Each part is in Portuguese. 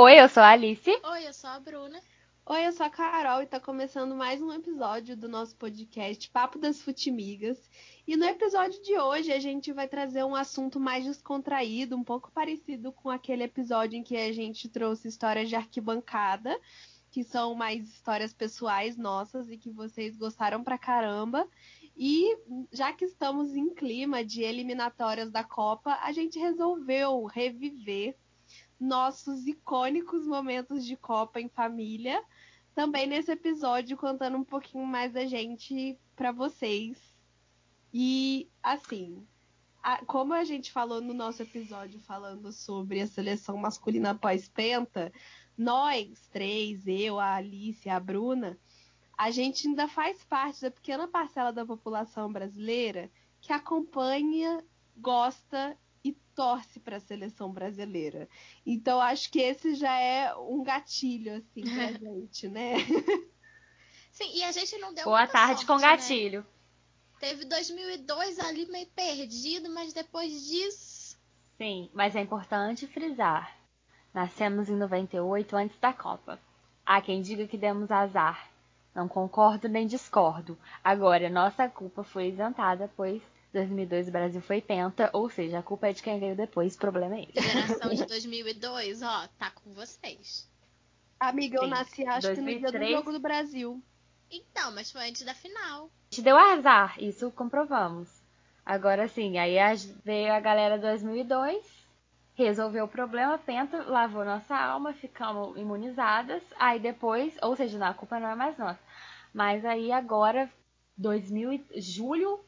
Oi, eu sou a Alice. Oi, eu sou a Bruna. Oi, eu sou a Carol e tá começando mais um episódio do nosso podcast Papo das Futimigas. E no episódio de hoje a gente vai trazer um assunto mais descontraído, um pouco parecido com aquele episódio em que a gente trouxe histórias de arquibancada, que são mais histórias pessoais nossas e que vocês gostaram pra caramba. E já que estamos em clima de eliminatórias da Copa, a gente resolveu reviver nossos icônicos momentos de Copa em família, também nesse episódio contando um pouquinho mais da gente para vocês. E assim, a, como a gente falou no nosso episódio falando sobre a seleção masculina pós-penta, nós três, eu, a Alice, a Bruna, a gente ainda faz parte da pequena parcela da população brasileira que acompanha, gosta torce para a seleção brasileira. Então acho que esse já é um gatilho assim pra gente, né? Sim, e a gente não deu Boa tarde sorte, com né? gatilho. Teve 2002 ali meio perdido, mas depois disso. Sim, mas é importante frisar. Nascemos em 98 antes da Copa. Há quem diga que demos azar. Não concordo nem discordo. Agora, nossa culpa foi isentada, pois 2002 o Brasil foi penta, ou seja, a culpa é de quem veio depois, o problema é esse. Geração de 2002, ó, tá com vocês. Amiga, eu Sim, nasci acho que no dia do 2003. jogo do Brasil. Então, mas foi antes da final. A gente deu azar, isso comprovamos. Agora sim, aí veio a galera 2002, resolveu o problema, penta, lavou nossa alma, ficamos imunizadas. Aí depois, ou seja, não, a culpa não é mais nossa. Mas aí agora, 2000, e- julho,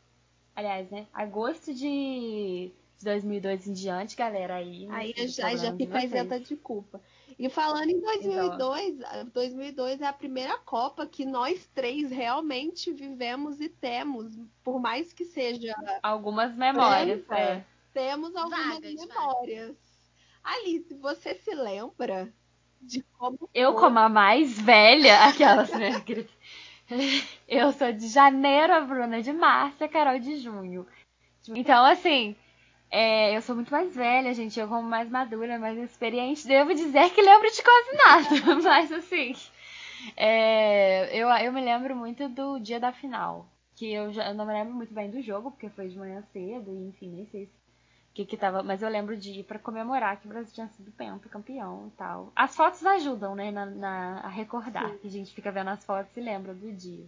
aliás, né? Agosto de de 2002 em diante, galera, aí. meu Aí já, já fica isenta de culpa. E falando em 2002, a- 2002 é a primeira Copa que nós três realmente vivemos e temos, por mais que seja, Algumas memórias. Penta. É. temos algumas Vagas, memórias. Alice, você se lembra de como Eu, foi? como a mais velha, aquelas, né? Eu sou de janeiro, a Bruna é de março, a Carol de junho. Então, assim, é, eu sou muito mais velha, gente. Eu, como mais madura, mais experiente, devo dizer que lembro de quase nada. Mas, assim, é, eu, eu me lembro muito do dia da final. Que eu, já, eu não me lembro muito bem do jogo, porque foi de manhã cedo, e enfim, nem sei se que que tava, mas eu lembro de ir pra comemorar que o Brasil tinha sido pentacampeão e tal. As fotos ajudam, né, na, na- a recordar, a gente fica vendo as fotos e lembra do dia.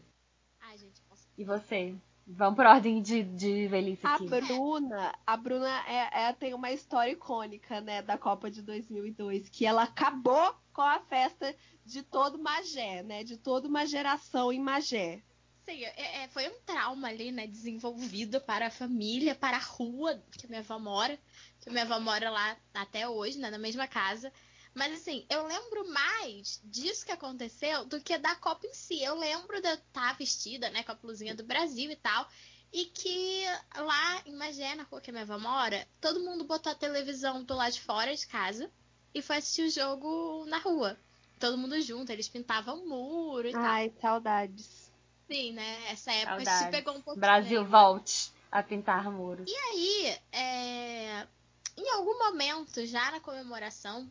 Ai, gente, posso... E você? Vamos por ordem de, de velhice A aqui. Bruna, a Bruna é, é- tem uma história icônica, né, da Copa de 2002, que ela acabou com a festa de todo Magé, né, de toda uma geração em Magé. Sim, é- é- foi um trauma ali, né? Desenvolvido para a família, para a rua que minha avó mora. Que minha avó mora lá até hoje, né? Na mesma casa. Mas assim, eu lembro mais disso que aconteceu do que da Copa em si. Eu lembro de eu estar vestida, né? Com a blusinha do Brasil e tal. E que lá Magé, na rua que minha avó mora, todo mundo botou a televisão do lado de fora de casa e foi assistir o jogo na rua. Todo mundo junto, eles pintavam o muro e tal. Ai, saudades. Sim, né? Essa época se Saudades. pegou um pouquinho. Brasil, né? volte a pintar muros. E aí, é, em algum momento, já na comemoração,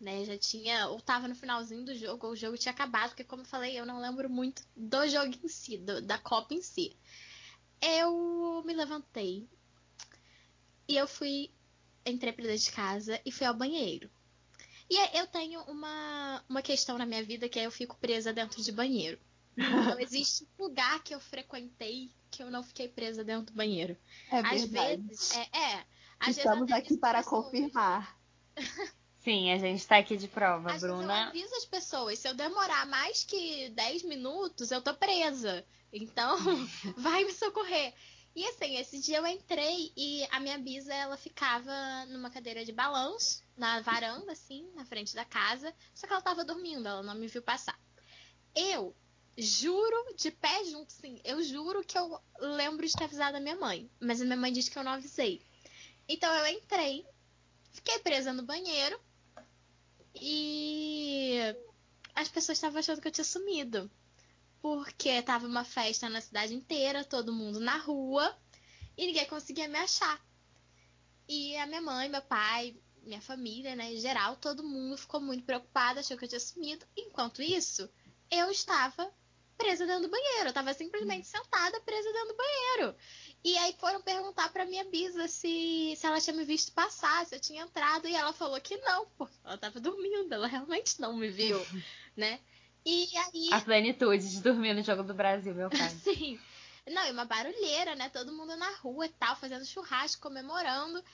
né? Já tinha. Ou tava no finalzinho do jogo, ou o jogo tinha acabado, porque, como eu falei, eu não lembro muito do jogo em si, do- da Copa em si. Eu me levantei e eu fui. Entrei pra dentro de casa e fui ao banheiro. E aí eu tenho uma, uma questão na minha vida que é eu fico presa dentro de banheiro. Não existe lugar que eu frequentei que eu não fiquei presa dentro do banheiro. É Às verdade. vezes, é, é. Às Estamos vezes aqui para pessoas. confirmar. Sim, a gente tá aqui de prova, Às vezes eu Bruna. aviso as pessoas. Se eu demorar mais que 10 minutos, eu tô presa. Então, vai me socorrer. E assim, esse dia eu entrei e a minha bisa, ela ficava numa cadeira de balanço, na varanda, assim, na frente da casa. Só que ela tava dormindo, ela não me viu passar. Eu juro, de pé junto, sim, eu juro que eu lembro de ter avisado a minha mãe. Mas a minha mãe disse que eu não avisei. Então eu entrei, fiquei presa no banheiro e as pessoas estavam achando que eu tinha sumido. Porque tava uma festa na cidade inteira, todo mundo na rua, e ninguém conseguia me achar. E a minha mãe, meu pai, minha família, né, em geral, todo mundo ficou muito preocupado, achou que eu tinha sumido. Enquanto isso, eu estava presa dentro do banheiro. Eu tava simplesmente sentada presa dentro do banheiro. E aí foram perguntar pra minha bisa se, se ela tinha me visto passar, se eu tinha entrado, e ela falou que não, porque ela tava dormindo, ela realmente não me viu, né? E aí. A plenitude de dormir no Jogo do Brasil, meu pai. Sim. Não, e uma barulheira, né? Todo mundo na rua e tal, fazendo churrasco, comemorando.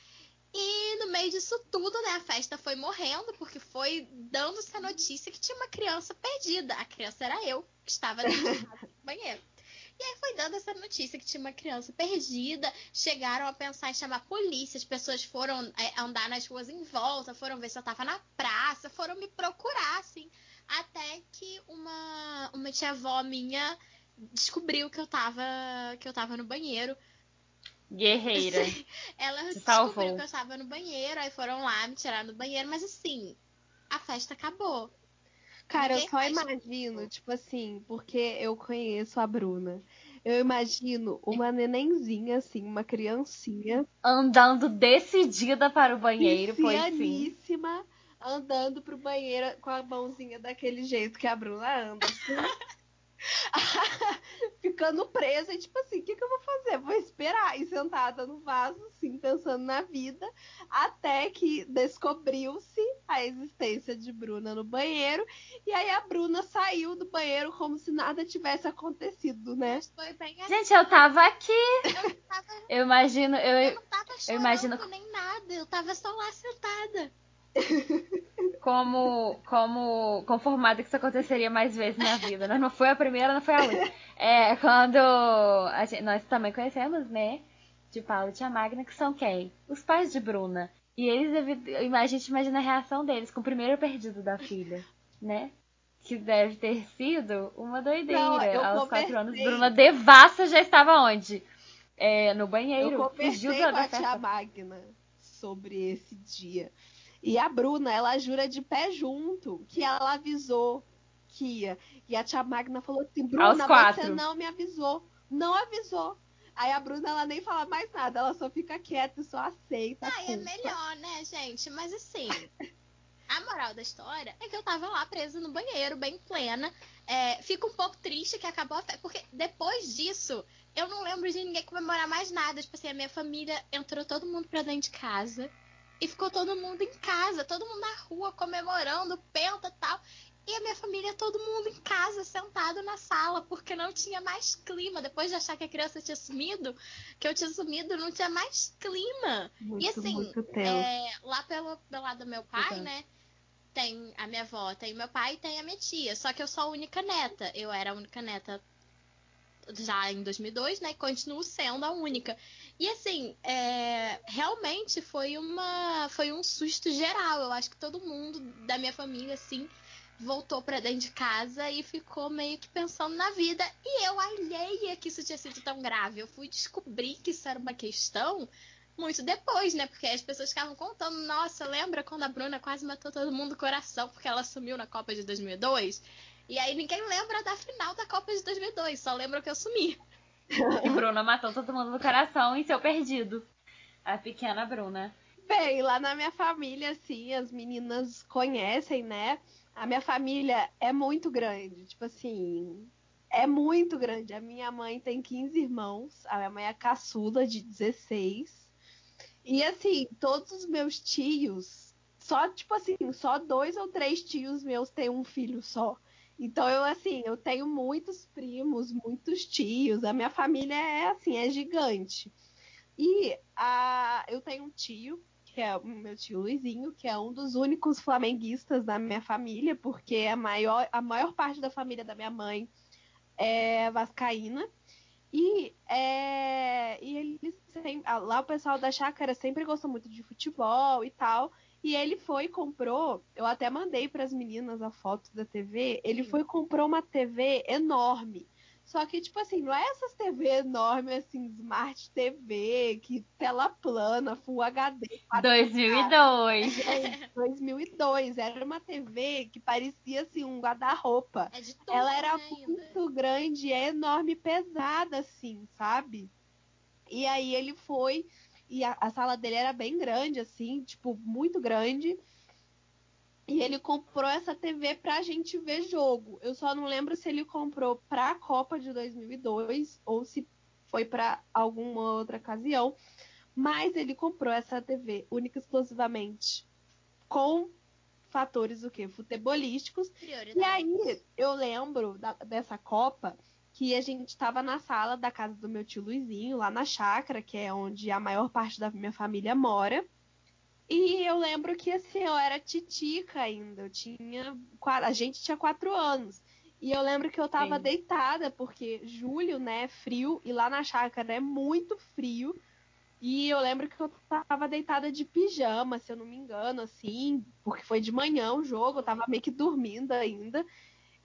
E no meio disso tudo, né, a festa foi morrendo, porque foi dando-se a notícia que tinha uma criança perdida. A criança era eu, que estava dentro do banheiro. E aí foi dando essa notícia que tinha uma criança perdida. Chegaram a pensar em chamar a polícia. As pessoas foram é, andar nas ruas em volta, foram ver se eu tava na praça, foram me procurar, assim. Até que uma, uma tia-avó minha descobriu que eu tava que eu tava no banheiro. Guerreira. Ela Te descobriu que eu estava no banheiro, aí foram lá me tirar do banheiro, mas assim, a festa acabou. Cara, eu Ninguém só mais imagino, tipo assim, porque eu conheço a Bruna. Eu imagino uma nenenzinha, assim, uma criancinha, Andando decidida para o banheiro, pois sim. andando pro banheiro com a mãozinha daquele jeito que a Bruna anda, assim. Ficando presa e tipo assim, o que, que eu vou fazer? Vou esperar e sentada no vaso, assim, pensando na vida, até que descobriu-se a existência de Bruna no banheiro, e aí a Bruna saiu do banheiro como se nada tivesse acontecido, né? Mas foi bem assim. Gente, eu tava aqui. Eu, tava, Eu imagino, eu eu não tava chorando imagino- nem nada, eu tava só lá sentada. Como, como conformada que isso aconteceria mais vezes na vida, né? Não foi a primeira, não foi a última. É, quando a gente- nós também conhecemos, né? De Paulo e Tia Magna, que são quem? Os pais de Bruna. E eles, a gente imagina a reação deles com o primeiro perdido da filha, né? Que deve ter sido uma doideira. Não, Aos quatro anos. Bruna devassa já estava onde? É, no banheiro. Eu Fugiu conversei da, com a tia festa. Magna sobre esse dia. E a Bruna, ela jura de pé junto que ela avisou que ia. E a tia Magna falou assim: Bruna, você não me avisou. Não avisou. Aí a Bruna, ela nem fala mais nada, ela só fica quieta e só aceita. a Ah, é melhor, né, gente? Mas assim, a moral da história é que eu tava lá presa no banheiro, bem plena. É, fico um pouco triste que acabou a festa, porque depois disso, eu não lembro de ninguém comemorar mais nada. Tipo assim, a minha família entrou todo mundo pra dentro de casa. E ficou todo mundo em casa, todo mundo na rua comemorando, penta e tal. E a minha família, todo mundo em casa, sentado na sala, porque não tinha mais clima. Depois de achar que a criança tinha sumido, que eu tinha sumido, não tinha mais clima. Muito, E assim. É, lá pelo, pelo lado do meu pai, Exato. né? Tem a minha avó, tem meu pai e tem a minha tia. Só que eu sou a única neta. Eu era a única neta já em 2002, né? E continuo sendo a única. E assim, é, realmente foi uma foi um susto geral. Eu acho que todo mundo da minha família, assim, voltou pra dentro de casa e ficou meio que pensando na vida. E eu alheia que isso tinha sido tão grave. Eu fui descobrir que isso era uma questão muito depois, né? Porque as pessoas ficavam contando, nossa, lembra quando a Bruna quase matou todo mundo do coração porque ela sumiu na Copa de 2002? E aí ninguém lembra da final da Copa de 2002, só lembra que eu sumi. E Bruna matou todo mundo no coração em seu perdido. A pequena Bruna. Bem, lá na minha família, assim, as meninas conhecem, né? A minha família é muito grande, tipo assim, é muito grande. A minha mãe tem 15 irmãos, a minha mãe é caçula de 16. E assim, todos os meus tios, só tipo assim, só dois ou três tios meus têm um filho só. Então eu assim, eu tenho muitos primos, muitos tios. A minha família é assim, é gigante. E a, eu tenho um tio que é o meu tio Luizinho, que é um dos únicos flamenguistas da minha família, porque a maior, a maior parte da família da minha mãe é vascaína. E, é, e ele sempre, lá o pessoal da chácara sempre gostou muito de futebol e tal. E ele foi e comprou, eu até mandei para as meninas a foto da TV. Ele Sim. foi e comprou uma TV enorme. Só que, tipo assim, não é essas TV enormes, assim, Smart TV, que tela plana, Full HD. 2002. Gente, 2002. Era uma TV que parecia, assim, um guarda-roupa. É de tudo, Ela era né, ainda. muito grande, é enorme, pesada, assim, sabe? E aí ele foi E a, a sala dele era bem grande, assim, tipo, muito grande. E ele comprou essa TV pra gente ver jogo. Eu só não lembro se ele comprou pra Copa de 2002 ou se foi para alguma outra ocasião. Mas ele comprou essa TV única e exclusivamente com fatores o quê? Futebolísticos. E aí eu lembro da- dessa Copa que a gente estava na sala da casa do meu tio Luizinho, lá na chácara, que é onde a maior parte da minha família mora. E eu lembro que assim, eu era titica ainda, eu tinha. A gente tinha quatro anos. E eu lembro que eu tava Sim. deitada, porque julho, né, é frio, e lá na chácara é muito frio. E eu lembro que eu tava deitada de pijama, se eu não me engano, assim, porque foi de manhã o jogo, eu tava meio que dormindo ainda.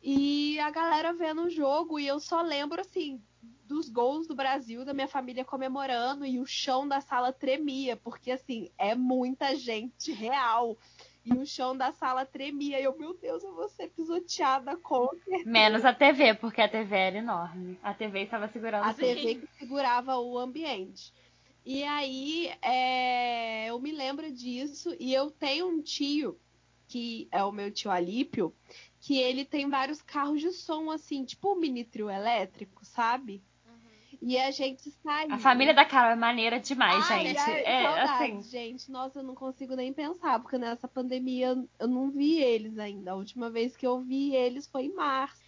E a galera vendo o jogo, e eu só lembro, assim, dos gols do Brasil, da minha família comemorando, e o chão da sala tremia, porque, assim, é muita gente real. E o chão da sala tremia. E eu, meu Deus, eu vou ser pisoteada com Menos a TV, porque a TV era enorme. A TV estava segurando a. TV que segurava o ambiente. E aí é, eu me lembro disso e eu tenho um tio que é o meu tio Alípio, que ele tem vários carros de som assim, tipo um mini trio elétrico, sabe? E a gente saiu. A família da Carol é maneira demais, Ai, gente. ai, é saudades, assim. gente. Nossa, eu não consigo nem pensar, porque nessa pandemia eu não vi eles ainda. A última vez que eu vi eles foi em março.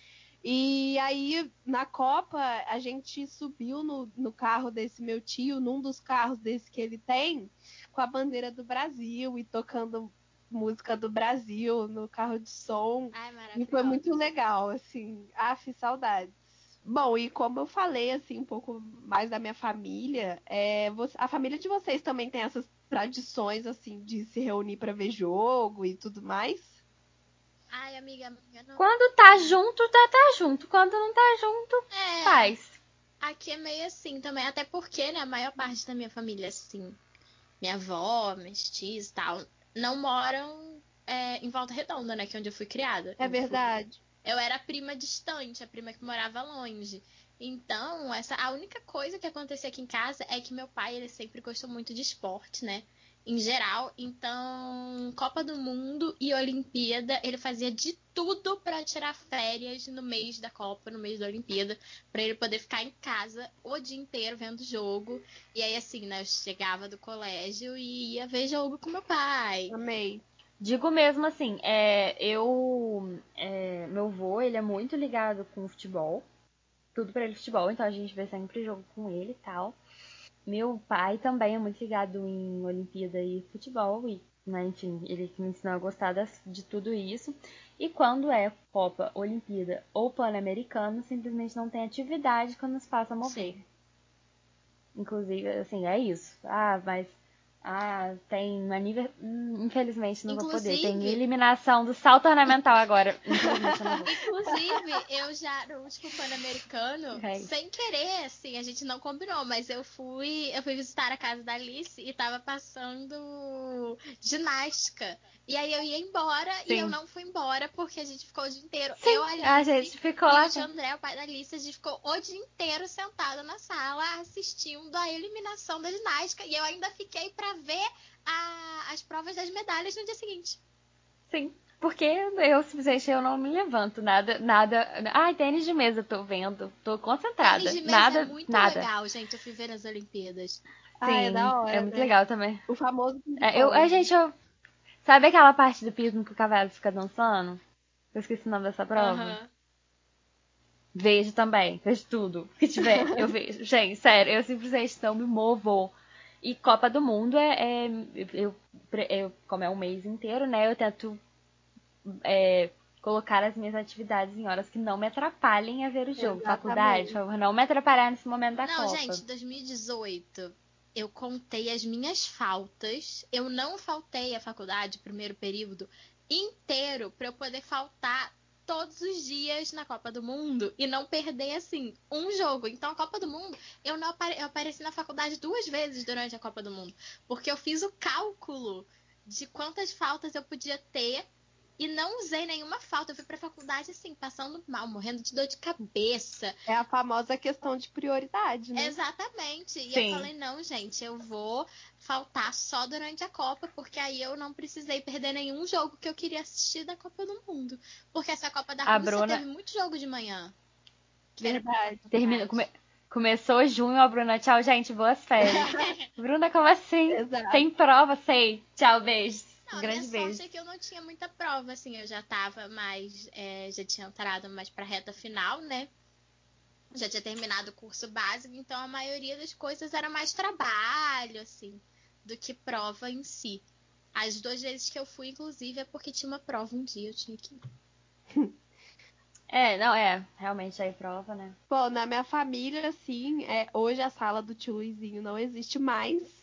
E aí, na Copa, a gente subiu no, no carro desse meu tio, num dos carros desse que ele tem, com a bandeira do Brasil e tocando música do Brasil no carro de som. Ai, E foi muito legal, assim. Af, saudades. Bom, e como eu falei, assim, um pouco mais da minha família, é, a família de vocês também tem essas tradições, assim, de se reunir pra ver jogo e tudo mais? Ai, amiga, amiga, não. Quando tá junto, tá, tá junto. Quando não tá junto, É, faz. aqui é meio assim também. Até porque, né, a maior parte da minha família, assim, minha avó, meus tios e tal, não moram é, em Volta Redonda, né, que é onde eu fui criada. É Eu fui- verdade. Eu era a prima distante, a prima que morava longe. Então, essa a única coisa que acontecia aqui em casa é que meu pai, ele sempre gostou muito de esporte, né? Em geral, então, Copa do Mundo e Olimpíada, ele fazia de tudo pra tirar férias no mês da Copa, no mês da Olimpíada, pra ele poder ficar em casa o dia inteiro vendo jogo. E aí assim, né, eu chegava do colégio e ia ver jogo com meu pai. Amei. Digo mesmo assim, é, eu. é, meu avô, ele é muito ligado com o futebol. Tudo pra ele futebol, então a gente vê sempre jogo com ele e tal. Meu pai também é muito ligado em Olimpíada e futebol, e, né, enfim, ele que me ensinou a gostar de tudo isso. E quando é Copa, Olimpíada ou Pan-Americano, simplesmente não tem atividade quando nos passa a mover. Inclusive, assim, é isso. Ah, mas. Ah, tem aniversário. Infelizmente não vou poder. Tem Inclusive- eliminação do salto ornamental agora. Inclusive, eu já no último Pan-Americano, É. sem querer, assim, a gente não combinou, mas eu fui, eu fui visitar a casa da Alice e tava passando ginástica. E aí eu ia embora e Sim. eu não fui embora porque a gente ficou o dia inteiro. Sim, eu, Alice, a gente ficou e lá. o André, o pai da Alice, a gente ficou o dia inteiro sentado na sala assistindo a eliminação da ginástica. E eu ainda fiquei pra ver a- as provas das medalhas no dia seguinte. Sim. Porque eu simplesmente eu não me levanto. Nada, nada. Ai, tênis de mesa, tô vendo. Tô concentrada. Tênis de mesa nada, é muito nada. legal, gente. Eu fui ver nas Olimpíadas. Sim, Ah, é da hora. é muito né? legal também. O famoso. É, eu, a gente, eu, sabe aquela parte do pismo que o cavalo fica dançando? Eu esqueci o nome dessa prova. Aham. Vejo também, vejo tudo que tiver, eu vejo. Gente, sério, eu simplesmente não me movo. E Copa do Mundo é, é- eu, eu, como é um mês inteiro, né? Eu tento é, colocar as minhas atividades em horas que não me atrapalhem a ver o jogo. Exatamente. Faculdade, por favor, não me atrapalhar nesse momento da Não, Copa. gente, 2018 eu contei as minhas faltas. Eu não faltei a faculdade, primeiro período inteiro, pra eu poder faltar todos os dias na Copa do Mundo e não perder, assim, um jogo. Então, a Copa do Mundo, eu não apare... eu apareci na faculdade duas vezes durante a Copa do Mundo. Porque eu fiz o cálculo de quantas faltas eu podia ter e não usei nenhuma falta. Eu fui pra faculdade assim, passando mal, morrendo de dor de cabeça. É a famosa questão de prioridade, né? Exatamente. E Sim. eu falei, não, gente, eu vou faltar só durante a Copa, porque aí eu não precisei perder nenhum jogo que eu queria assistir da Copa do Mundo. Porque essa Copa da A Rússia Bruna- teve muito jogo de manhã. Que era Verdade. Termina, come- começou junho, ó, Bruna. Tchau, gente. Boas férias. Bruna, como assim? Exato. Tem prova, sei. Tchau, beijo. Não, a Grande minha beijo. sorte é que eu não tinha muita prova, assim, eu já tava mais, é, já tinha entrado mais pra reta final, né? Já tinha terminado o curso básico, então a maioria das coisas era mais trabalho, assim, do que prova em si. As duas vezes que eu fui, inclusive, é porque tinha uma prova um dia, eu tinha que ir. É, não, é. Realmente aí prova, né? Bom, na minha família, assim, é, hoje a sala do tio Luizinho não existe mais.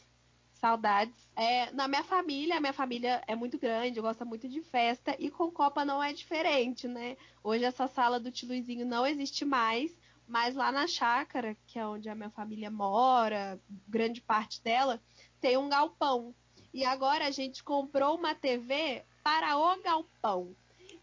Saudades. É, na minha família, a minha família é muito grande, gosta muito de festa, e com Copa não é diferente, né? Hoje essa sala do tio Luizinho não existe mais, mas lá na chácara, que é onde a minha família mora, grande parte dela, tem um galpão. E agora a gente comprou uma TV para o galpão.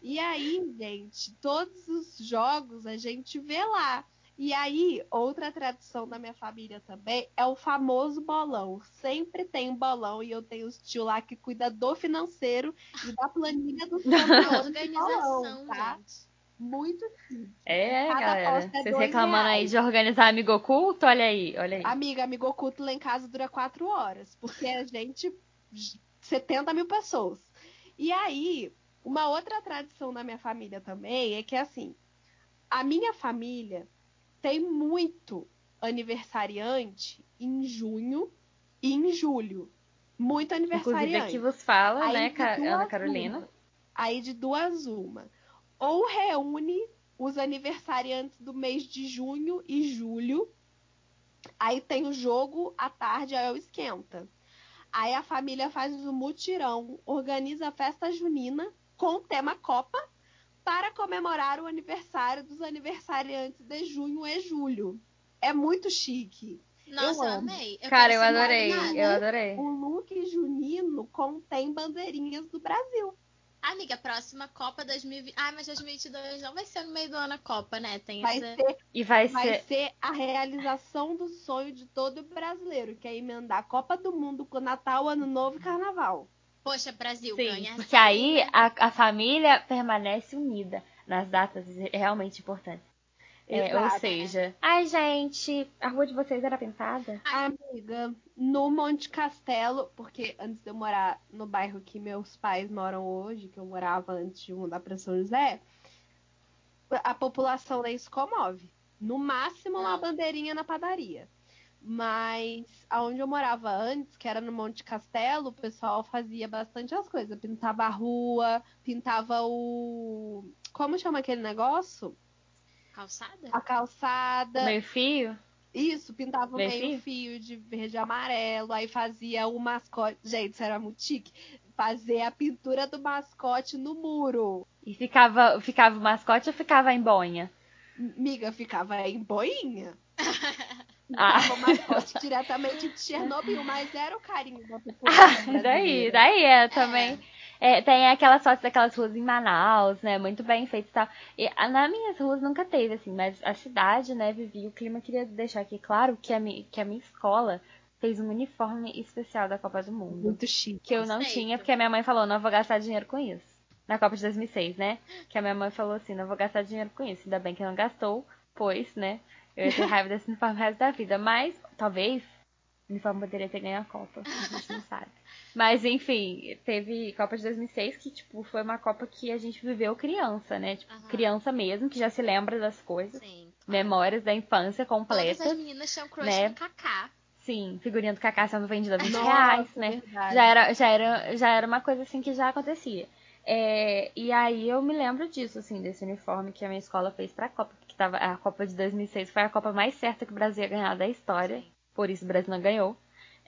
E aí, gente, todos os jogos a gente vê lá. E aí, outra tradição da minha família também é o famoso bolão. Sempre tem um bolão e eu tenho os tio lá que cuida do financeiro e da planilha do Uma bolão, organização, tá? gente. Muito chique. É, Cada galera. é Vocês reclamando aí reais. de organizar amigo oculto? Olha aí, olha aí. Amiga, amigo oculto lá em casa dura quatro horas, porque a gente. 70 mil pessoas. E aí, uma outra tradição da minha família também é que, assim, a minha família tem muito aniversariante em junho e em julho. Muito Inclusive aniversariante. aqui vos fala, Aí né, Ana Carolina? uma. Aí de duas uma. Ou reúne os aniversariantes do mês de junho e julho. Aí tem o jogo à tarde, aí o esquenta. Aí a família faz o mutirão, organiza a festa junina com o tema Copa para comemorar o aniversário dos aniversariantes de junho e julho. É muito chique. Nossa, eu, amo. amei. Eu Cara, eu adorei, convidada. eu adorei. O look junino contém bandeirinhas do Brasil. Amiga, próxima Copa 2020. Ah, mas 2022 não vai ser no meio do ano a Copa, né? Tem Vai essa... ser E vai, vai ser. ser a realização do sonho de todo brasileiro, que é emendar a Copa do Mundo com Natal, Ano Novo e Carnaval. Poxa, Brasil, Sim, ganha essa porque aí né? a, a família permanece unida nas datas realmente importantes. É, ou Exato. seja, ai gente, a rua de vocês era pintada? Amiga, no Monte Castelo, porque antes de eu morar no bairro que meus pais moram hoje, que eu morava antes de mudar para São José, a população daí se comove. No máximo, uma bandeirinha na padaria. Mas aonde eu morava antes, que era no Monte Castelo, o pessoal fazia bastante as coisas. Pintava a rua, pintava o. Como chama aquele negócio? Calçada? A calçada. Meio fio? Isso, pintava o Meio meio fio de verde e amarelo, aí fazia o mascote. Gente, isso era muito chique. Fazer a pintura do mascote no muro. E ficava, ficava o mascote ou ficava em boinha? Miga, ficava em boinha. Ah. Ficava o mascote diretamente de Chernobyl, mas era o carinho da população daí, brasileira. daí é também. É, tem aquelas fotos daquelas ruas em Manaus, né? Muito bem feitas e tal. E a- nas minhas ruas nunca teve, assim, mas a cidade, né, vivia o clima. Queria deixar aqui claro que a, mi, que a minha escola fez um uniforme especial da Copa do Mundo. Muito chique. Que eu não tinha, porque a minha mãe falou, não vou gastar dinheiro com isso. Na Copa de 2006, né? Que a minha mãe falou assim, não vou gastar dinheiro com isso. Ainda bem que não gastou, pois, né? Eu ia ter raiva desse uniforme o resto da vida. Mas, talvez, o uniforme poderia ter ganho a Copa. A gente não sabe. Mas, enfim, teve Copa de 2006, que, tipo, foi uma Copa que a gente viveu criança, né? Tipo, Aham. criança mesmo, que já se lembra das coisas. Sim. Memórias da infância Todas completas. as meninas tinham crush né? no Kaká. Sim, figurinha do Kaká sendo vendida a 20 Nossa, reais, né? verdade. Já era, já, era, já era uma coisa assim que já acontecia. É, e aí eu me lembro disso, assim, desse uniforme que a minha escola fez pra Copa. Tava, a Copa de 2006 foi a Copa mais certa que o Brasil ia ganhar da história. Por isso o Brasil não ganhou.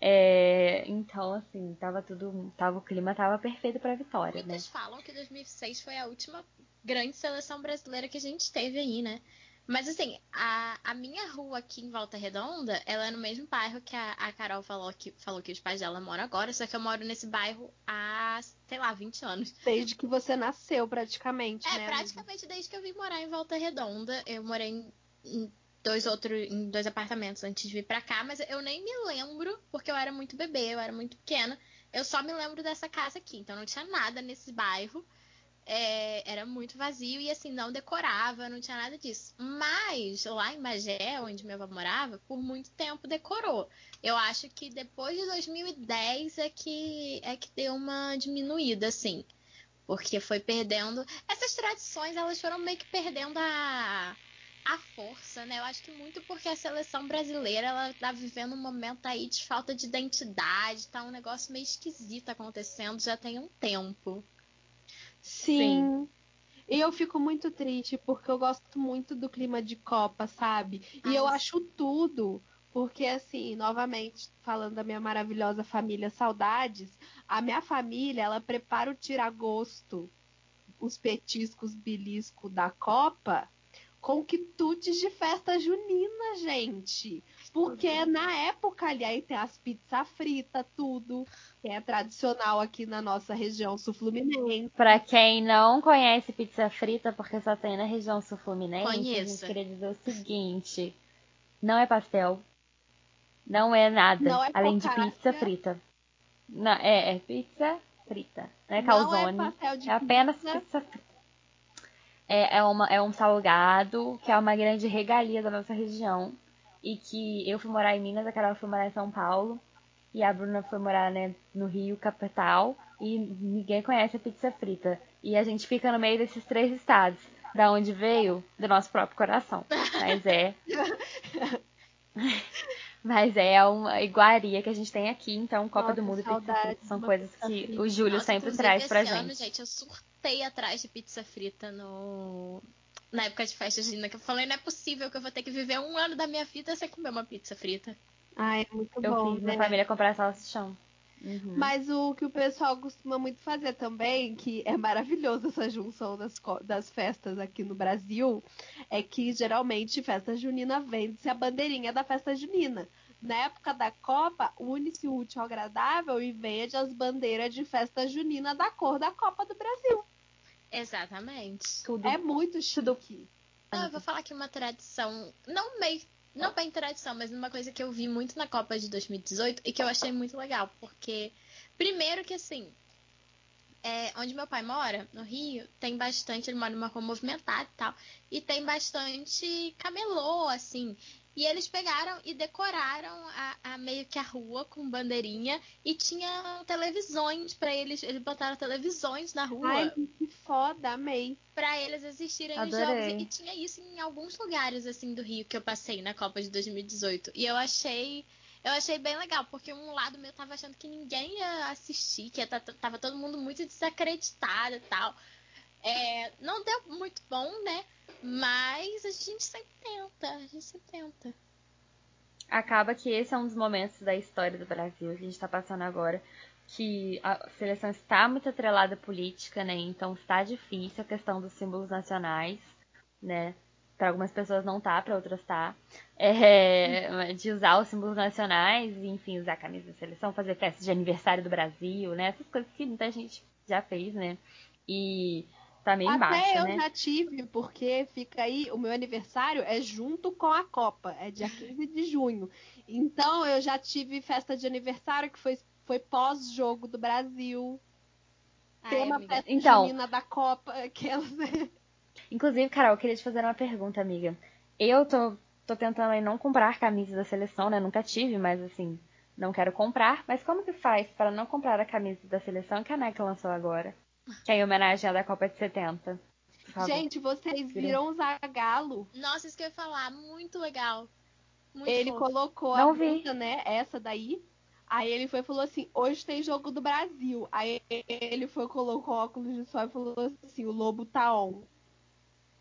É, então, assim, tava tudo. Tava, o clima tava perfeito pra vitória, né? Muitos falam que 2006 foi a última grande seleção brasileira que a gente teve aí, né? Mas assim, a, a minha rua aqui em Volta Redonda, ela é no mesmo bairro que a, a Carol falou que, falou que os pais dela moram agora, só que eu moro nesse bairro há, sei lá, 20 anos. Desde que você nasceu, praticamente, É, né? praticamente desde que eu vim morar em Volta Redonda. Eu morei em, em dois outros, em dois apartamentos antes de vir pra cá, mas eu nem me lembro, porque eu era muito bebê, eu era muito pequena. Eu só me lembro dessa casa aqui, então não tinha nada nesse bairro. É, era muito vazio e assim, não decorava, não tinha nada disso. Mas lá em Magé, onde minha avó morava, por muito tempo decorou. Eu acho que depois de 2010 é que, é que deu uma diminuída, assim. Porque foi perdendo. Essas tradições, elas foram meio que perdendo a, a força, né? Eu acho que muito porque a seleção brasileira, ela tá vivendo um momento aí de falta de identidade, tá um negócio meio esquisito acontecendo já tem um tempo. Sim. E eu fico muito triste porque eu gosto muito do clima de Copa, sabe? E eu Ai, acho tudo. Porque, assim, novamente, falando da minha maravilhosa família Saudades, a minha família, ela prepara o tiragosto, os petiscos belisco da Copa, com quitutes de festa junina, gente. Porque na época ali, aí tem as pizzas fritas, tudo, que é tradicional aqui na nossa região sul-fluminense. Pra quem não conhece pizza frita, porque só tem na região sul-fluminense, a gente queria dizer o seguinte: não é pastel, não é nada, Não é além de pizza frita. Não, é, é pizza frita, não é Não é calzone, pastel de é apenas pizza. pizza frita. É, é, uma, é um salgado que é uma grande regalia da nossa região e que eu fui morar em Minas, a Carol foi morar em São Paulo e a Bruna foi morar né, no Rio, capital, e ninguém conhece a pizza frita. E a gente fica no meio desses três estados, da onde veio do nosso próprio coração. Mas é. Mas é uma iguaria que a gente tem aqui, então Copa Nossa, do Mundo e pizza frita são coisas que frita. o Júlio Nossa, sempre traz pra esse ano, gente. gente, eu surtei atrás de pizza frita no... na época de festa junina, que eu falei, não é possível que eu vou ter que viver um ano da minha vida sem comer uma pizza frita. Ai, é muito Eu bom, fiz né? minha família comprar salsichão. Uhum. Mas o que o pessoal costuma muito fazer também, que é maravilhoso essa junção das, co- das festas aqui no Brasil, é que geralmente festa junina vende-se a bandeirinha da festa junina. Na época da Copa, une-se o útil ao agradável e vende as bandeiras de festa junina da cor da Copa do Brasil. Exatamente. Tudo. É muito chique. Não, eu vou falar aqui uma tradição, não meio, não bem tradição, mas uma coisa que eu vi muito na Copa de 2018 e que eu achei muito legal, porque primeiro que assim, é, onde meu pai mora, no Rio, tem bastante, ele mora numa rua movimentada e tal, e tem bastante camelô, assim. E eles pegaram e decoraram a, a meio que a rua com bandeirinha e tinha televisões pra eles, eles botaram televisões na rua Ai, que foda, amei. Pra eles assistirem os Adorei. jogos. E tinha isso em alguns lugares assim do Rio que eu passei na Copa de 2018. E eu achei. Eu achei bem legal, porque um lado meu tava achando que ninguém ia assistir, que tá- tava todo mundo muito desacreditado e tal. É, não deu muito bom, né? Mas a gente sempre tenta, a gente sempre tenta. Acaba que esse é um dos momentos da história do Brasil que a gente está passando agora, que a seleção está muito atrelada à política, né? Então está difícil a questão dos símbolos nacionais, né? Para algumas pessoas não tá, para outras tá. É, de usar os símbolos nacionais, enfim, usar a camisa da seleção, fazer festa de aniversário do Brasil, né? Essas coisas que muita gente já fez, né? E tá meio Até embaixo, eu né? já tive, porque fica aí, o meu aniversário é junto com a Copa, é dia 15 de junho. Então eu já tive festa de aniversário que foi, foi pós-jogo do Brasil. Tem Ai, uma amiga. festa Então. da Copa, aquelas. Inclusive, Carol, eu queria te fazer uma pergunta, amiga. Eu tô, tô tentando aí não comprar camisas da seleção, né? Nunca tive, mas assim, não quero comprar. Mas como que faz para não comprar a camisa da seleção que a Nike lançou agora? Que é em homenagem à da Copa de 70. Por favor. Gente, vocês viram o Zagalo? Nossa, isso que eu ia falar, muito legal. Muito Ele fofo. colocou Não a vi. blusa, né? Essa daí. Aí ele foi e falou assim: hoje tem jogo do Brasil. Aí ele foi, colocou óculos de sol e falou assim: o lobo tá on.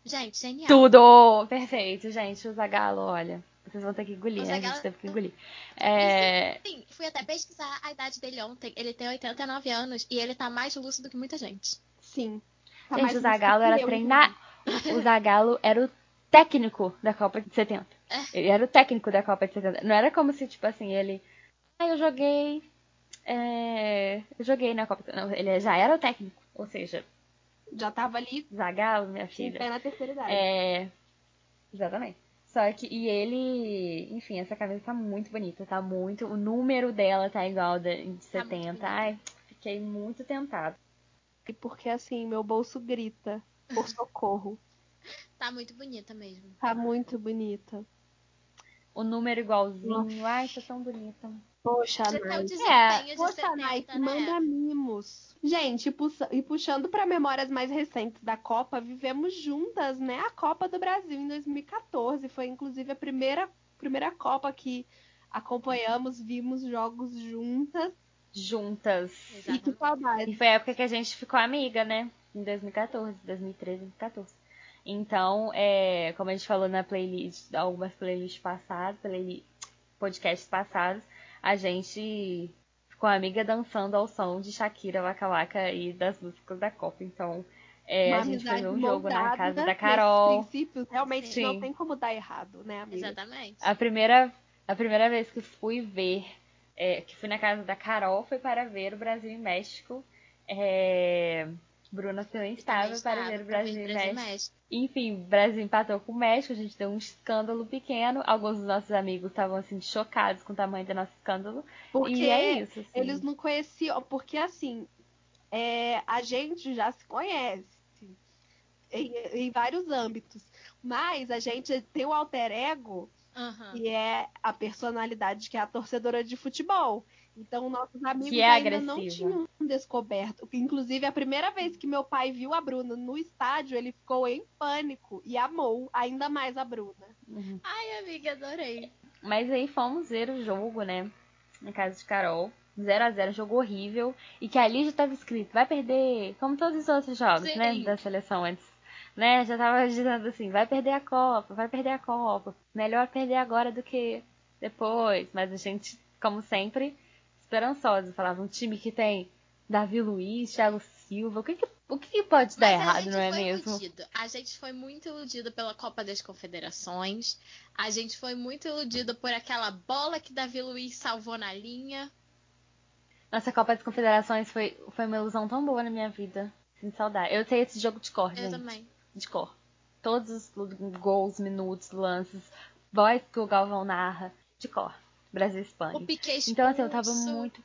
Gente, genial. Tudo! Perfeito, gente. O Zagalo, olha. Vocês vão ter que engolir, né? A gente teve que engolir. É... Sim, fui até pesquisar a idade dele ontem. Ele tem 89 anos e ele tá mais lúcido que muita gente. Sim. Tá Gente, o Zagalo era treinar. O Zagalo era o técnico da Copa de 70. É. Ele era o técnico da Copa de 70. Não era como se, tipo assim, ele. Ah, eu joguei. É... Eu joguei na Copa. Não, ele já era o técnico. Ou seja, Já tava ali Zagallo, minha filha. pé na terceira idade. É. Exatamente. Só que, e ele, enfim, essa camisa tá muito bonita, tá muito. O número dela tá igual da, de muito 70. bonita. Ai, fiquei muito tentada. E porque assim, meu bolso grita por socorro. Tá muito bonita mesmo. Tá muito bonita. O número igualzinho. Ai, tá tão bonita. Poxa, Até o Nike. de Poxa, 70, Nike, né? manda mimos. Gente, e puxa- puxando para memórias mais recentes da Copa, vivemos juntas, né? A Copa do Brasil em 2014. Foi inclusive a primeira, primeira Copa que acompanhamos, vimos jogos juntas. Juntas. E que saudade. E foi a época que a gente ficou amiga, né? Em 2014, 2013, 2014. Então, é, como a gente falou na playlist, algumas playlists passadas, playlist, podcasts passados, a gente ficou amiga dançando ao som de Shakira, Waka Waka e das músicas da Copa. Então, é, a gente foi ver um jogo na casa da Carol. princípios, realmente Sim. não tem como dar errado, né, amiga? Exatamente. A primeira, a primeira vez que fui ver, é, que fui na casa da Carol, foi para ver o Brasil e México. É, Bruna também estava para ver o Brasil e México. México. Enfim, o Brasil empatou com o México, a gente deu um escândalo pequeno. Alguns dos nossos amigos estavam assim chocados com o tamanho do nosso escândalo. Porque e é isso. Assim. eles não conheciam, porque assim, é, a gente já se conhece em, em vários âmbitos, mas a gente tem o alter ego, Aham. que é a personalidade que é a torcedora de futebol. Então, nossos amigos é ainda não agressiva. tinham descoberto. Inclusive, a primeira vez que meu pai viu a Bruna no estádio, ele ficou em pânico e amou ainda mais a Bruna. Uhum. Ai, amiga, adorei. Mas aí fomos ver o jogo, né? Na casa de Carol. 0 a 0 jogo horrível. E que ali já estava escrito, vai perder, como todos os outros jogos, Sim. né? Da seleção antes. Né? Já tava dizendo assim, vai perder a Copa, vai perder a Copa. Melhor perder agora do que depois. Mas a gente, como sempre, esperançosa. Falava, um time que tem Davi Luiz, Thiago Silva. O que, que- o que, que pode dar Mas a errado, não é mesmo? iludido. A gente foi muito iludido pela Copa das Confederações. A gente foi muito iludido por aquela bola que Davi Luiz salvou na linha. Nossa Copa das Confederações foi, foi uma ilusão tão boa na minha vida. Sinto saudade. Eu sei esse jogo de cor, Eu gente. também. de cor. Todos os gols, minutos, lances, voz que o Galvão narra, de cor. Brasil e O Espanha. Piquet Então, assim, eu tava muito.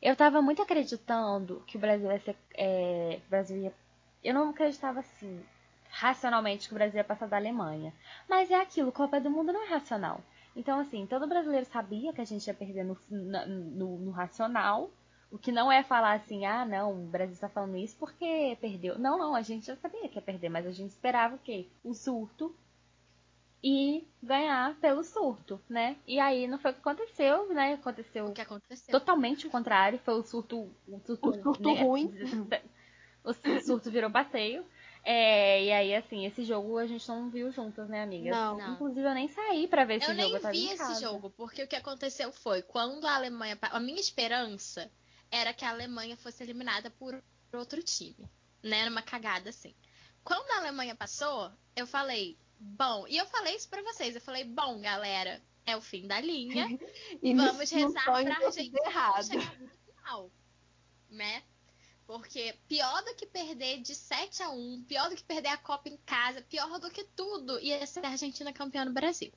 Eu tava muito acreditando que o Brasil ia ser. É, o Brasil ia... Eu não acreditava assim, racionalmente, que o Brasil ia passar da Alemanha. Mas é aquilo, Copa do Mundo não é racional. Então, assim, todo brasileiro sabia que a gente ia perder no, no, no racional. O que não é falar assim, ah, não, o Brasil está falando isso porque perdeu. Não, não, a gente já sabia que ia perder, mas a gente esperava o quê? O surto e ganhar pelo surto, né? E aí não foi o que aconteceu, né? Aconteceu O que aconteceu? totalmente o contrário, foi o surto. O surto, O surto né? ruim. O surto virou passeio. É, e aí, assim, esse jogo a gente não viu juntas, né, amiga? Não. Não. Inclusive, eu nem saí pra ver esse Eu jogo. nem eu tava vi esse casa. jogo, porque o que aconteceu foi, quando a Alemanha. A minha esperança era que a Alemanha fosse eliminada por outro time. Né? Era uma cagada assim. Quando a Alemanha passou, eu falei, bom, e eu falei isso pra vocês, eu falei, bom, galera, é o fim da linha. E Vamos rezar tudo Argentina não errado. chegar no final. Né? Porque pior do que perder de 7 a 1 pior do que perder a Copa em casa, pior do que tudo, ia ser a Argentina campeã no Brasil.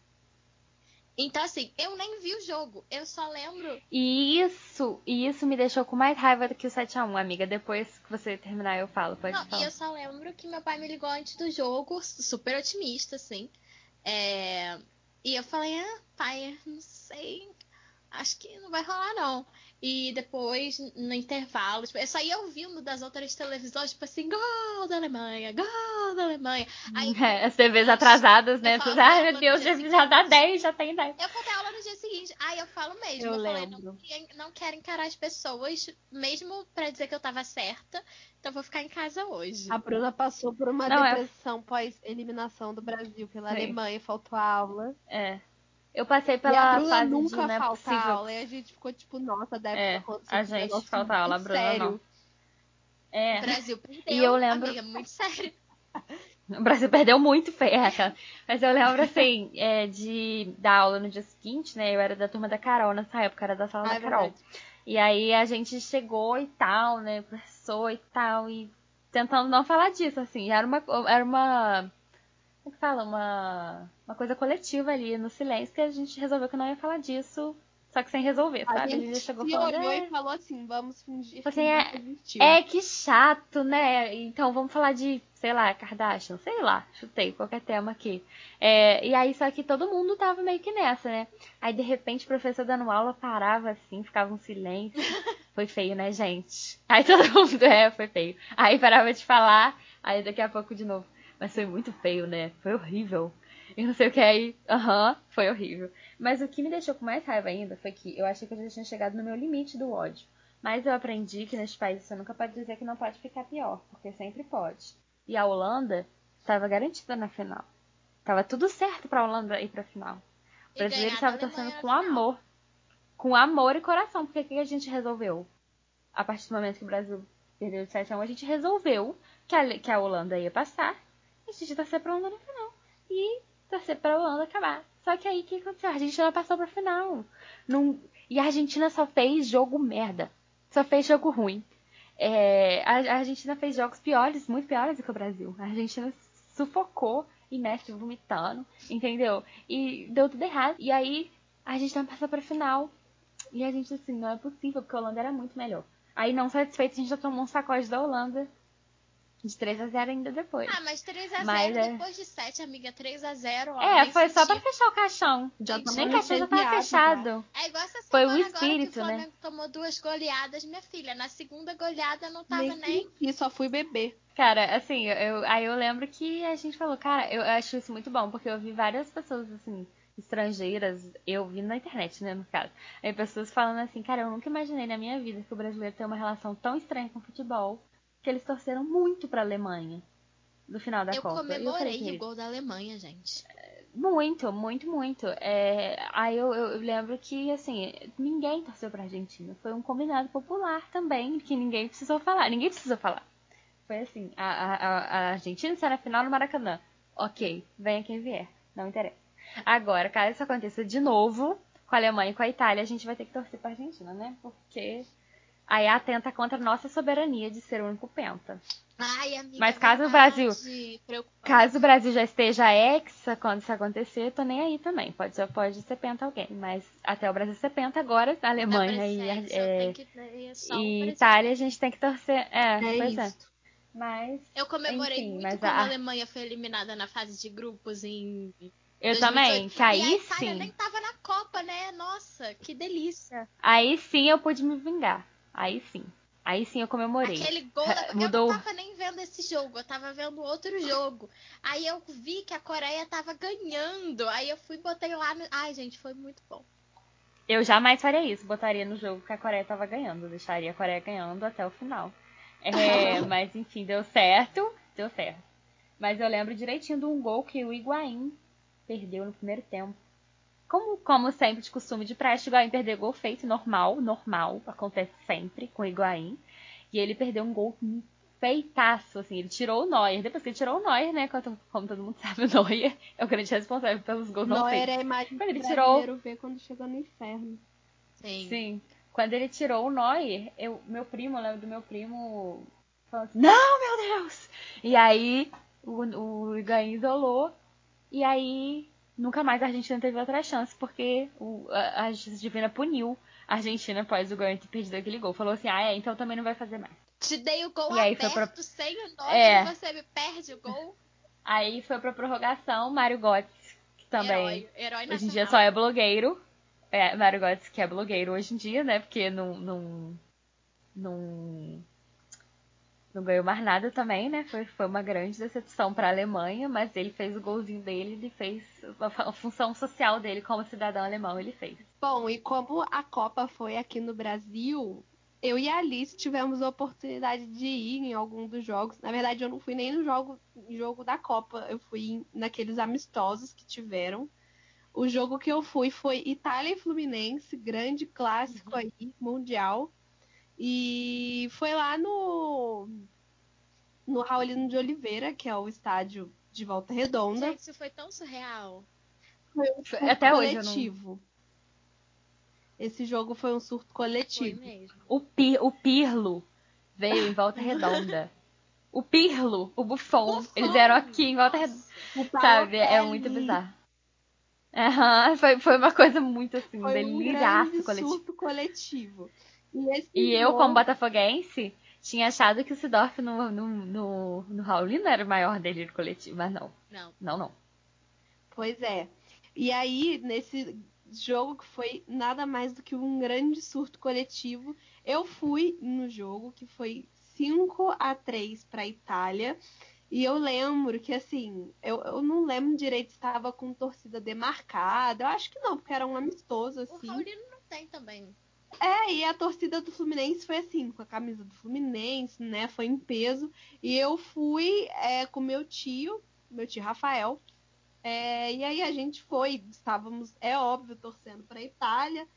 Então, assim, eu nem vi o jogo. Eu só lembro. E isso, e isso me deixou com mais raiva do que o 7x1, amiga. Depois que você terminar, eu falo. Pode Não, falar. e eu só lembro que meu pai me ligou antes do jogo, super otimista, assim. É, E eu falei, ah, pai, não sei. Acho que não vai rolar, não. E depois, no intervalo, tipo, eu só ia ouvindo das outras televisões, tipo assim, gol da Alemanha, gol da Alemanha. Aí É, as TVs atrasadas, né? Falo Ai, meu Deus, já, já dá seguinte. 10, já tem 10. eu vou ter aula no dia seguinte. Aí eu falo mesmo. Eu Eu, falei, não, não quero encarar as pessoas, mesmo pra dizer que eu tava certa. Então vou ficar em casa hoje. A Bruna passou por uma Não, é- depressão pós-eliminação do Brasil pela Sim. Alemanha, faltou aula. É. Eu passei e a pela Bruna fase nunca de não é falta possível. aula. E a gente ficou tipo, nossa, deve É, acontecer a gente falta aula, Bruna sério. não. É. O Brasil perdeu, E eu lembro- amiga, muito sério. O Brasil perdeu muito feio. Mas eu lembro, assim, é, de dar aula no dia seguinte, né? Eu era da turma da Carol nessa época, era da sala ah, da é Carol. Verdade. E aí a gente chegou e tal, né? Professor e tal, e tentando não falar disso, assim. Era uma. Era uma como que fala? Uma, uma coisa coletiva ali no silêncio que a gente resolveu que não ia falar disso só que sem resolver, a sabe? Gente a gente chegou se falando, olhou é... e falou assim, vamos fingir assim, que é, é que chato, né? Então vamos falar de, sei lá, Kardashian, sei lá, chutei qualquer tema aqui. É, e aí só que todo mundo tava meio que nessa, né? Aí de repente o professor dando aula parava assim, ficava um silêncio. Foi feio, né, gente? Aí todo mundo, é, foi feio. Aí parava de falar, aí daqui a pouco de novo. Mas foi muito feio, né? Foi horrível. E não sei o que aí. Aham, uhum, foi horrível. Mas o que me deixou com mais raiva ainda foi que eu achei que eu já tinha chegado no meu limite do ódio. Mas eu aprendi que neste país você nunca pode dizer que não pode ficar pior, porque sempre pode. E a Holanda estava garantida na final. Tava tudo certo para a Holanda ir para a final. O brasileiro estava torcendo com amor. Com amor e coração. Porque o que a gente resolveu? A partir do momento que o Brasil perdeu de 7 a 1, a gente resolveu que a, que a Holanda ia passar. A gente torcer pra Holanda na final. E torcer pra Holanda acabar. Só que aí o que aconteceu? A Argentina passou pra final. Num... E a Argentina só fez jogo merda. Só fez jogo ruim. É... A Argentina fez jogos piores, muito piores do que o Brasil. A Argentina sufocou e Messi vomitando, entendeu? E deu tudo errado. E aí a Argentina passou pra final. E a gente assim, não é possível, porque a Holanda era muito melhor. Aí, não satisfeito, a gente já tomou um sacode da Holanda de 3 a 0 ainda depois. Ah, mas 3 a 0 é... depois de 7, amiga, 3 a 0 ó, É, foi só pra fechar o caixão. Já nem caixão já tava fechado. É igual essa foi o espírito, agora que o né? tomou duas goleadas, minha filha. Na segunda goleada não tava nem. nem... E só fui beber. Cara, assim, eu, aí eu lembro que a gente falou, cara, eu acho isso muito bom, porque eu vi várias pessoas, assim, estrangeiras, eu vi na internet, né, no caso. Aí pessoas falando assim, cara, eu nunca imaginei na minha vida que o brasileiro tem uma relação tão estranha com o futebol que eles torceram muito pra Alemanha no final da eu Copa. Comemorei eu comemorei o gol da Alemanha, gente. Muito, muito, muito. É, aí eu, eu, lembro que, assim, ninguém torceu pra Argentina. Foi um combinado popular também, que ninguém precisou falar. Ninguém precisou falar. Foi assim, a, a, a Argentina será final no Maracanã. Ok, venha quem vier. Não interessa. Agora, caso isso aconteça de novo, com a Alemanha e com a Itália, a gente vai ter que torcer pra Argentina, né? Porque Aí atenta contra a nossa soberania de ser o único penta. Ai, amiga, Mas caso o Brasil, caso o Brasil já esteja hexa quando isso acontecer, tô nem aí também. Pode ser, pode ser penta alguém, mas até o Brasil ser penta agora, a Alemanha e, é, e Itália a gente tem que torcer. É, é pois é. isso. é. Mas eu comemorei enfim, muito mas quando a... a Alemanha foi eliminada na fase de grupos em eu 2018. também, que aí e a Itália sim. nem tava na Copa, né? Nossa, que delícia. Aí sim eu pude me vingar. Aí sim. Aí sim eu comemorei. Aquele gol da... Mudou... Eu não tava nem vendo esse jogo, eu tava vendo outro jogo. Aí eu vi que a Coreia tava ganhando. Aí eu fui e botei lá no. Ai, gente, foi muito bom. Eu jamais faria isso, botaria no jogo que a Coreia tava ganhando. Deixaria a Coreia ganhando até o final. É, mas enfim, deu certo. Deu certo. Mas eu lembro direitinho de um gol que o Higuaín perdeu no primeiro tempo. Como, como sempre, de costume de praxe, o Higuaín perder gol feito, normal, normal, acontece sempre com o Higuaín. E ele perdeu um gol feitaço, assim, ele tirou o Neuer. Depois que ele tirou o Neuer, né, como, como todo mundo sabe, o Neuer é o grande responsável pelos gols Neuer não feitos. Neuer é a imagem quando ele tirou... ver quando chegou no inferno. Sim. Sim. Quando ele tirou o Neuer, eu, meu primo, eu lembro do meu primo falando assim, não, meu Deus! E aí, o, o Higuaín isolou, e aí nunca mais a Argentina teve outra chance, porque o, a, a Argentina puniu a Argentina após o Goiânia ter perdido aquele gol. Falou assim, ah, é, então também não vai fazer mais. Te dei o gol e aí aberto, foi pra... sem o nome, é. e você me perde o gol. Aí foi pra prorrogação, Mário Götze, que também herói, herói hoje em dia só é blogueiro. É, Mário Götze que é blogueiro hoje em dia, né? Porque não, não, não não ganhou mais nada também, né? Foi, foi uma grande decepção para a Alemanha, mas ele fez o golzinho dele, ele fez a, a, função social dele como cidadão alemão, ele fez. Bom, e como a Copa foi aqui no Brasil, eu e a Alice tivemos a oportunidade de ir em algum dos jogos. Na verdade, eu não fui nem no jogo, jogo da Copa, eu fui naqueles amistosos que tiveram. O jogo que eu fui foi Itália e Fluminense, grande clássico uhum. aí, mundial. E foi lá no no Raulino de Oliveira, que é o estádio de Volta Redonda. Gente, isso foi tão surreal. Foi um surto Até hoje eu não- coletivo. Esse jogo foi um surto coletivo. O, Pi, o Pirlo veio em Volta Redonda. O Pirlo, o Buffon, Buffon! eles vieram aqui em Volta Redonda. Sabe? É muito bizarro. Aham, foi, foi uma coisa muito assim, Foi um deliraço coletivo. surto coletivo. E, E eu, como botafoguense, tinha achado que o Sidorf no, no, no, no Raulino era o maior delírio coletivo, mas não. Não. Não, não. Pois é. E aí, nesse jogo que foi nada mais do que um grande surto coletivo, eu fui no jogo que foi 5 a 3 para Itália. E eu lembro que, assim, eu, eu não lembro direito se estava com torcida demarcada. Eu acho que não, porque era um amistoso, O assim. Raulino não tem também. É, e a torcida do Fluminense foi assim, com a camisa do Fluminense, né? Foi em peso. E eu fui é, com meu tio, meu tio Rafael. É, e aí a gente foi, estávamos, é óbvio, torcendo para Itália.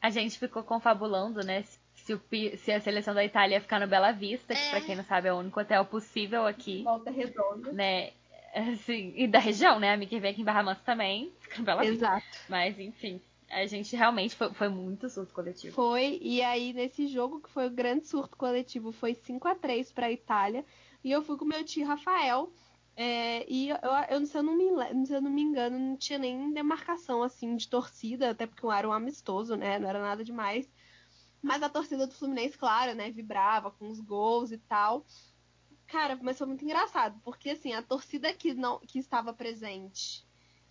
A gente ficou confabulando, né? Se, o se a seleção da Itália ia ficar no Bela Vista, que É. pra quem não sabe é o único hotel possível aqui, Volta redonda. né? Assim, e da região, né? A Mickey vem aqui em Barra Mansa também, fica no Bela Vista. Exato. Mas, enfim, a gente realmente foi, foi muito surto coletivo. Foi, e aí nesse jogo que foi o grande surto coletivo, foi 5 a 3 para a Itália. E eu fui com meu tio Rafael. é, e eu, eu, se, eu não me, se eu não me engano, não tinha nem demarcação assim de torcida, até porque era um amistoso, né? Não era nada demais. Mas a torcida do Fluminense, claro, né? Vibrava com os gols e tal. Cara, mas foi muito engraçado, porque assim, a torcida que, não, que estava presente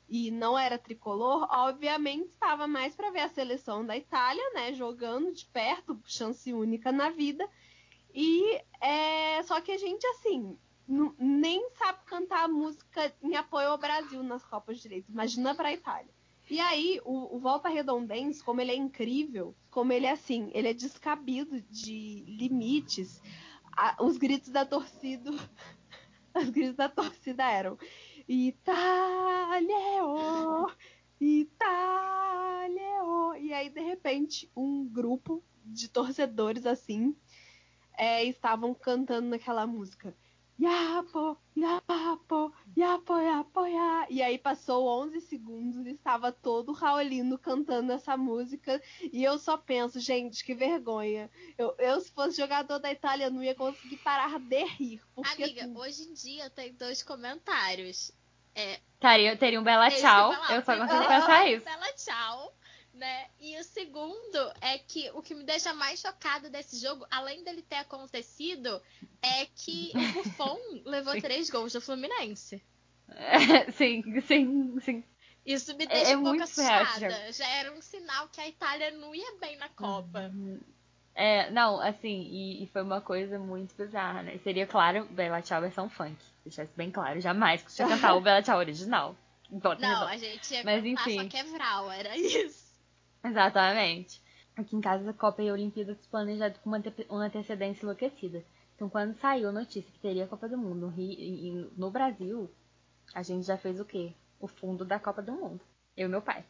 e não era tricolor, obviamente estava mais para ver a seleção da Itália, né, jogando de perto, chance única na vida. E é, só que a gente assim nem sabe cantar a música em apoio ao Brasil nas Copas de Direito. Imagina para a Itália. E aí, o, o Volta Redondense, como ele é incrível, como ele é assim, ele é descabido de limites. A- os gritos da torcida, os gritos da torcida eram Itália, Itália. E aí, de repente, um grupo de torcedores assim é, estavam cantando naquela música. Yapo, yapo, yapo, yapo, ya. E aí passou 11 segundos e estava todo o Raulino cantando essa música. E eu só penso, gente, que vergonha. Eu, eu se fosse jogador da Itália, não ia conseguir parar de rir. Porque, Amiga, assim, hoje em dia tem dois comentários. É, Taria, teria um bela tchau. lá, Eu só consigo pensar isso. Bela tchau, né? E o segundo é que o que me deixa mais chocada desse jogo, além dele ter acontecido, é que o Buffon levou três gols do Fluminense. sim, sim, sim. Isso me É- deixa é um pouco assustada. Já era um sinal que a Itália não ia bem na Copa. É, não, assim, e, e foi uma coisa muito bizarra, né? Seria, claro, Bela Tchau versão funk. Deixar isso bem claro. Jamais que você ia cantar o Bela Tchau original. Volta Não, a gente ia Mas, cantar enfim. só quebral, era isso. Exatamente. Aqui em casa, a Copa e a Olimpíada se planejado com uma, ante- uma antecedência enlouquecida. Então, quando saiu a notícia que teria a Copa do Mundo no, Rio, no Brasil, a gente já fez o quê? O fundo da Copa do Mundo. Eu e meu pai.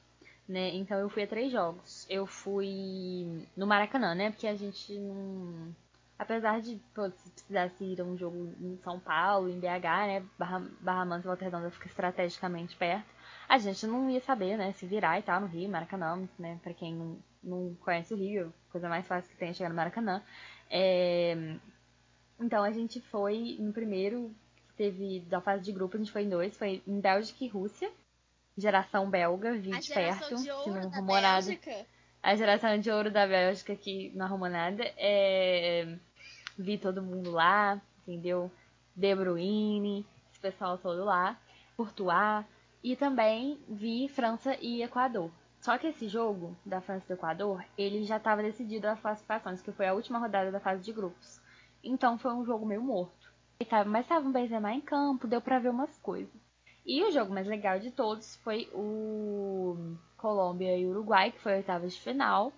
Né? Então, eu fui a três jogos. Eu fui no Maracanã, né? Porque a gente não... Apesar de, pô, se precisasse ir a um jogo em São Paulo, em BH, né? Barra, Barra Mansa e Volta Redonda fica estrategicamente perto. A gente não ia saber, né? Se virar e tal no Rio, Maracanã, né? Pra quem não, não conhece o Rio, coisa mais fácil que tem é chegar no Maracanã. É, Então a gente foi no primeiro, que teve da fase de grupo, a gente foi em dois, foi em Bélgica e Rússia. Geração belga, vi A de perto, de ouro não arrumou nada Bélgica. a geração de ouro da Bélgica que não arrumou nada. É... Vi todo mundo lá, entendeu? De Bruyne, esse pessoal todo lá, Courtois. E também vi França e Equador. Só que esse jogo da França e do Equador, ele já estava decidido as classificações, que foi a última rodada da fase de grupos. Então foi um jogo meio morto. Mas tava um Benzema em campo, deu pra ver umas coisas. E o jogo mais legal de todos foi o Colômbia e Uruguai, que foi a oitava de final,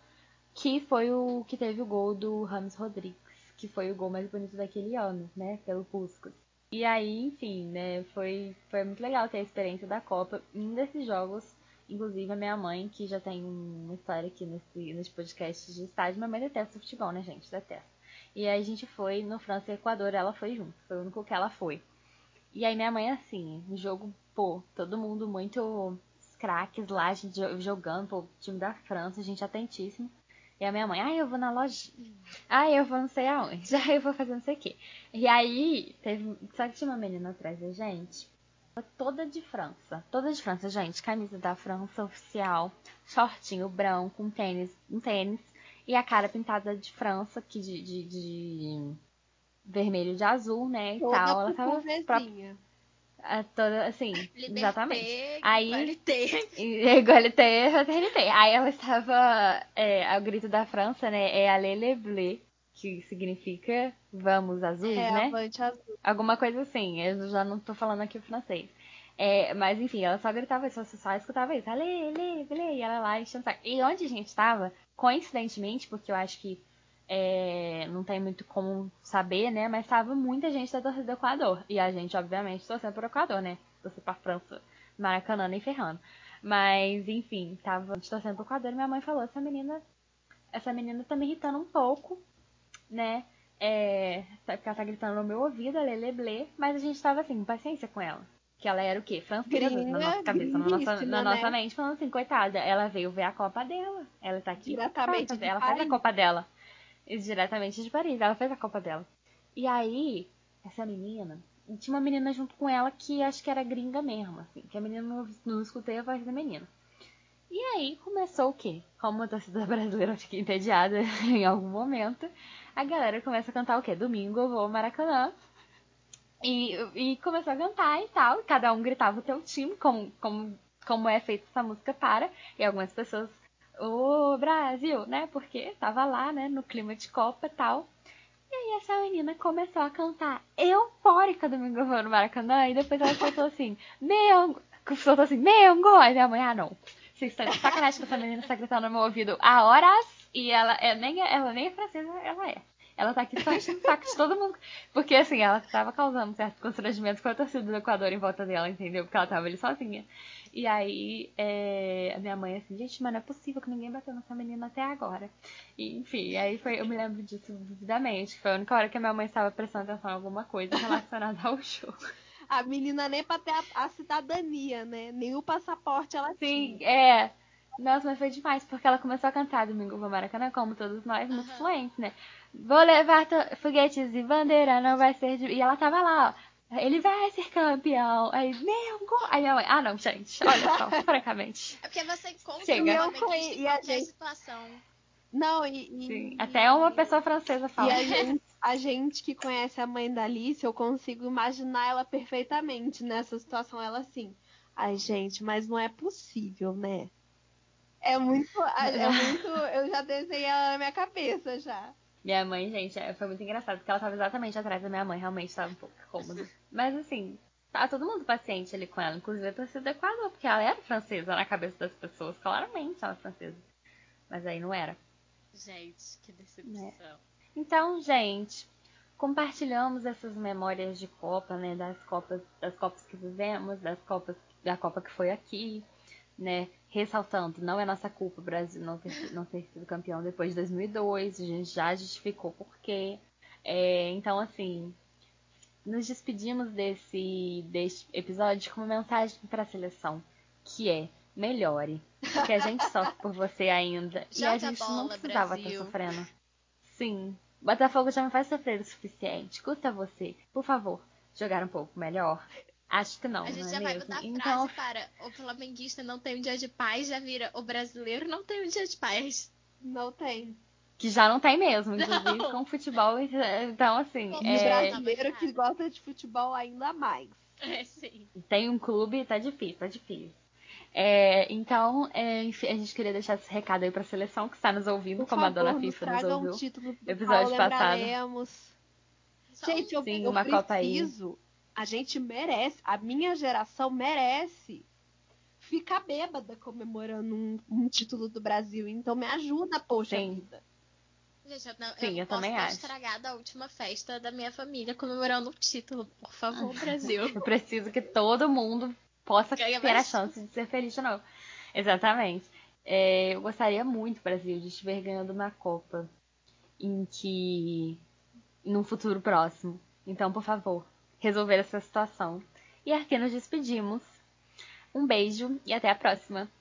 que foi o que teve o gol do Rames Rodrigues, que foi o gol mais bonito daquele ano, né, pelo Puskas. E aí, enfim, né, foi, foi muito legal ter a experiência da Copa. Um desses jogos, inclusive a minha mãe, que já tem uma história aqui nesse, nesse podcast de estádio, minha mãe detesta futebol, né, gente? Detesta. E aí a gente foi no França e Equador, ela foi junto. Foi o único que ela foi. E aí minha mãe, assim, no jogo, pô, todo mundo muito craques lá, a gente jogando, pô, time da França, gente atentíssimo. E a minha mãe, ah, eu vou na lojinha. Ah, eu vou não sei aonde. Ah, eu vou fazer não sei o quê. E aí, teve. Só que tinha uma menina atrás da gente. Toda de França. Toda de França, gente. Camisa da França oficial. Shortinho branco, um tênis. Um tênis. E a cara pintada de França, que de, de, de vermelho de azul, né? E Toda tal. Ela tava. Própria... É toda, assim, Liberté, exatamente. Aí, igualité. igualité, fraternité. Aí ela estava, é, o grito da França, né, é Allez les bleus, que significa vamos azuis, é, né? Avante azul. Alguma coisa assim, eu já não tô falando aqui o francês. É, mas enfim, ela só gritava isso, só, só escutava isso, Allez, allez, allez, e ela lá enchendo saco. E onde a gente estava, coincidentemente, porque eu acho que é, não tem muito como saber, né? Mas tava muita gente da torcida do Equador. E a gente, obviamente, torcendo pro Equador, né? Torcer pra França, Maracanã nem ferrando. Mas, enfim, tava torcendo pro Equador e minha mãe falou, essa menina. Essa menina tá me irritando um pouco, né? É, porque ela tá gritando no meu ouvido, a Lele Blé, mas a gente tava assim, com paciência com ela. Que ela era o quê? Francesa na nossa cabeça, na nossa, na né? nossa mente, falando assim, coitada, ela veio ver a Copa dela. Ela tá aqui. De ela faz a. Copa dela. Diretamente de Paris. Ela fez a Copa dela. E aí, essa menina. Tinha uma menina junto com ela que acho que era gringa mesmo, assim. Que a menina não, não escutei a voz da menina. E aí começou o quê? Como a torcida brasileira fica entediada em algum momento, a galera começa a cantar o quê? Domingo eu vou ao Maracanã. E, e começou a cantar e tal. e Cada um gritava o teu time, como, como, como é feita essa música para. E algumas pessoas o Brasil, né? Porque tava lá, né, no clima de Copa e tal. E aí essa menina começou a cantar eufórica Domingo vou no Maracanã e depois ela soltou assim, meu, soltou assim, meu, Aí minha mãe, ah não, vocês estão de sacanagem que essa menina está gritando no meu ouvido há horas e ela é nem, ela nem é francesa, ela é. Ela tá aqui só enchendo o saco de todo mundo. Porque, assim, ela tava causando certo constrangimento com a torcida do Equador em volta dela, entendeu? Porque ela tava ali sozinha. E aí, é, a minha mãe assim, gente, mas não é possível que ninguém bateu nessa menina até agora. E, enfim, aí foi, eu me lembro disso vividamente. Foi a única hora que a minha mãe estava prestando atenção em alguma coisa relacionada ao show. A menina nem pra ter a, a cidadania, né? Nem o passaporte ela Sim, tinha. é. Nossa, mas foi demais, porque ela começou a cantar Domingo no Maracanã, como todos nós, muito Aham. fluentes, né? Vou levar foguetes e bandeira, não vai ser de... E ela tava lá, ó. Ele vai ser campeão. Aí, meu, gol. Aí minha mãe, ah não, gente, olha só, francamente. É porque você encontra Chega. uma Eu flamenguista fui- em e a qualquer gente- situação. Não, e. e- Sim, até uma pessoa francesa E fala. a gente, a gente que conhece a mãe da Alice, eu consigo imaginar ela perfeitamente nessa situação. Ela assim, ai gente, mas não é possível, né? É muito, é muito, eu já desenhei ela na minha cabeça já. Minha mãe, gente, é, foi muito engraçado, porque ela tava exatamente atrás da minha mãe, realmente tava um pouco cômodo. Mas assim, tá todo mundo paciente ali com ela, inclusive a torcida do Equador, porque ela era francesa na cabeça das pessoas, claramente ela era francesa. Mas aí não era. Gente, que decepção. Então, gente, compartilhamos essas memórias de Copa, né? Das Copas, das Copas que vivemos, das Copas, da Copa que foi aqui, né? Ressaltando, não é nossa culpa o Brasil não ter, não ter sido campeão depois de 2002, a gente já justificou por quê. É, então, assim, nos despedimos desse, desse episódio com uma mensagem para a seleção, que é melhore, que a gente sofre por você ainda e a gente não bola, precisava estar Brasil. sofrendo. Sim, Botafogo já me faz sofrer o suficiente. Custa você, por favor, jogar um pouco melhor. Acho que não, A gente não já é vai mesmo? a Então, frase para o flamenguista não tem um dia de paz, já vira o brasileiro não tem um dia de paz. Não tem. que já não tem mesmo, inclusive Não. com futebol. Então, assim, Como já é, brasileiro que gosta de futebol ainda mais. É, sim. tem um clube, tá difícil, tá difícil. É, então, é, enfim, a gente queria deixar esse recado aí pra seleção que está nos ouvindo, Por como a favor, dona nos FIFA nos ouviu. um título do episódio passado. lembraremos. Gente, eu, Sim, eu uma Copa aí. A gente merece, a minha geração merece ficar bêbada comemorando um, um título do Brasil. Então me ajuda, poxa Sim. vida. Gente, eu não, Sim, eu não eu posso também ter acho. estragado a última festa da minha família comemorando o título. Por favor, Brasil. Eu preciso que todo mundo possa Ganha ter a mais. chance de ser feliz de novo. Exatamente. É, eu gostaria muito, Brasil, de estiver ganhando uma Copa em que num futuro próximo. Então, por favor, resolver essa situação. E aqui nos despedimos. Um beijo e até a próxima!